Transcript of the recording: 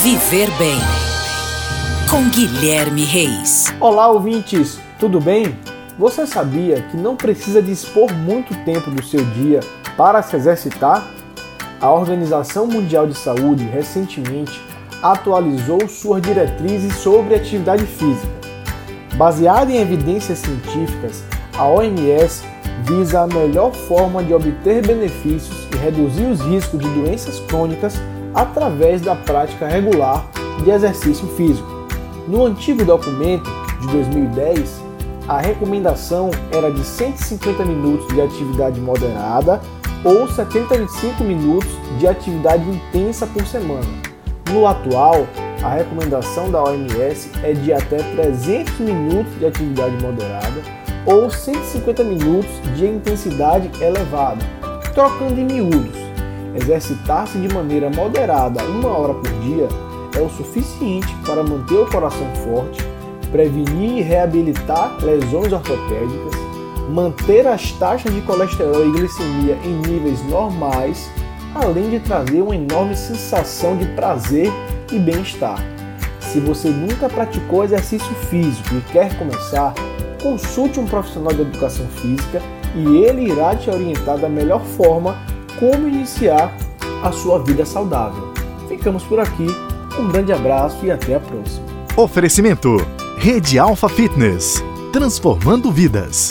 Viver Bem com Guilherme Reis. Olá, ouvintes, tudo bem? Você sabia que não precisa dispor muito tempo do seu dia para se exercitar? A Organização Mundial de Saúde recentemente atualizou suas diretrizes sobre atividade física. Baseada em evidências científicas, a OMS visa a melhor forma de obter benefícios e reduzir os riscos de doenças crônicas através da prática regular de exercício físico. No antigo documento de 2010, a recomendação era de 150 minutos de atividade moderada ou 75 minutos de atividade intensa por semana. No atual, a recomendação da OMS é de até 300 minutos de atividade moderada ou 150 minutos de intensidade elevada. Trocando em miúdos, exercitar-se de maneira moderada uma hora por dia é o suficiente para manter o coração forte, prevenir e reabilitar lesões ortopédicas, manter as taxas de colesterol e glicemia em níveis normais, além de trazer uma enorme sensação de prazer e bem-estar. Se você nunca praticou exercício físico e quer começar, consulte um profissional de educação física e ele irá te orientar da melhor forma como iniciar a sua vida saudável. Ficamos por aqui, um grande abraço e até a próxima. Oferecimento: Rede Alfa Fitness transformando vidas.